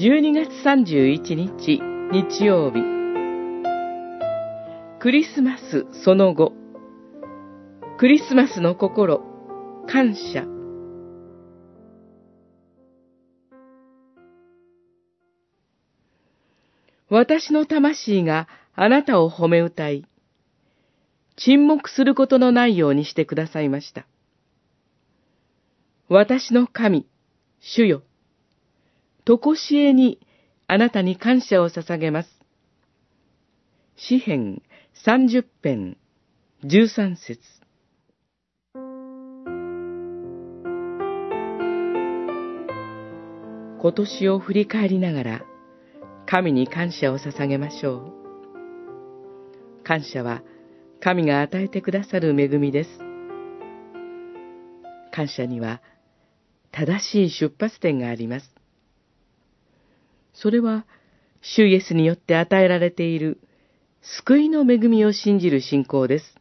12月31日日曜日クリスマスその後クリスマスの心感謝私の魂があなたを褒め歌い、沈黙することのないようにしてくださいました。私の神、主よ。とこしえにあなたに感謝を捧げます。詩編三十編十三節今年を振り返りながら神に感謝を捧げましょう。感謝は神が与えてくださる恵みです。感謝には正しい出発点があります。それは、主イエスによって与えられている救いの恵みを信じる信仰です。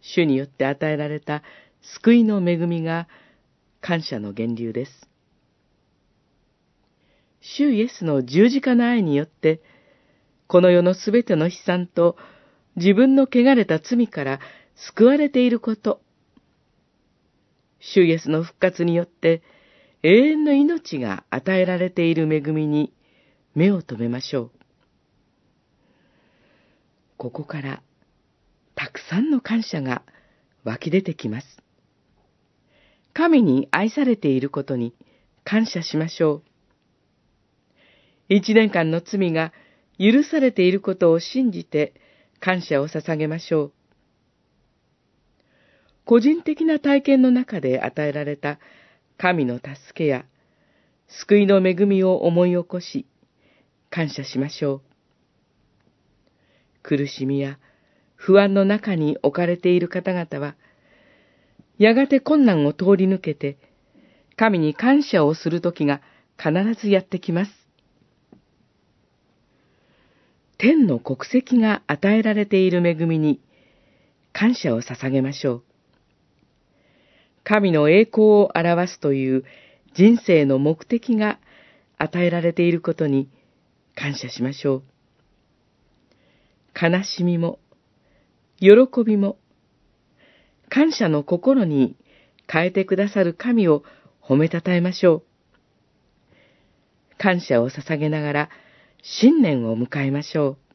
主によって与えられた救いの恵みが感謝の源流です。主イエスの十字架の愛によって、この世のすべての悲惨と自分の汚れた罪から救われていること、主イエスの復活によって、永遠の命が与えられている恵みに目を留めましょう。ここからたくさんの感謝が湧き出てきます。神に愛されていることに感謝しましょう。一年間の罪が許されていることを信じて感謝を捧げましょう。個人的な体験の中で与えられた神の助けや救いの恵みを思い起こし、感謝しましょう。苦しみや不安の中に置かれている方々は、やがて困難を通り抜けて、神に感謝をする時が必ずやってきます。天の国籍が与えられている恵みに感謝を捧げましょう。神の栄光を表すという人生の目的が与えられていることに感謝しましょう。悲しみも、喜びも、感謝の心に変えてくださる神を褒めたたえましょう。感謝を捧げながら新年を迎えましょう。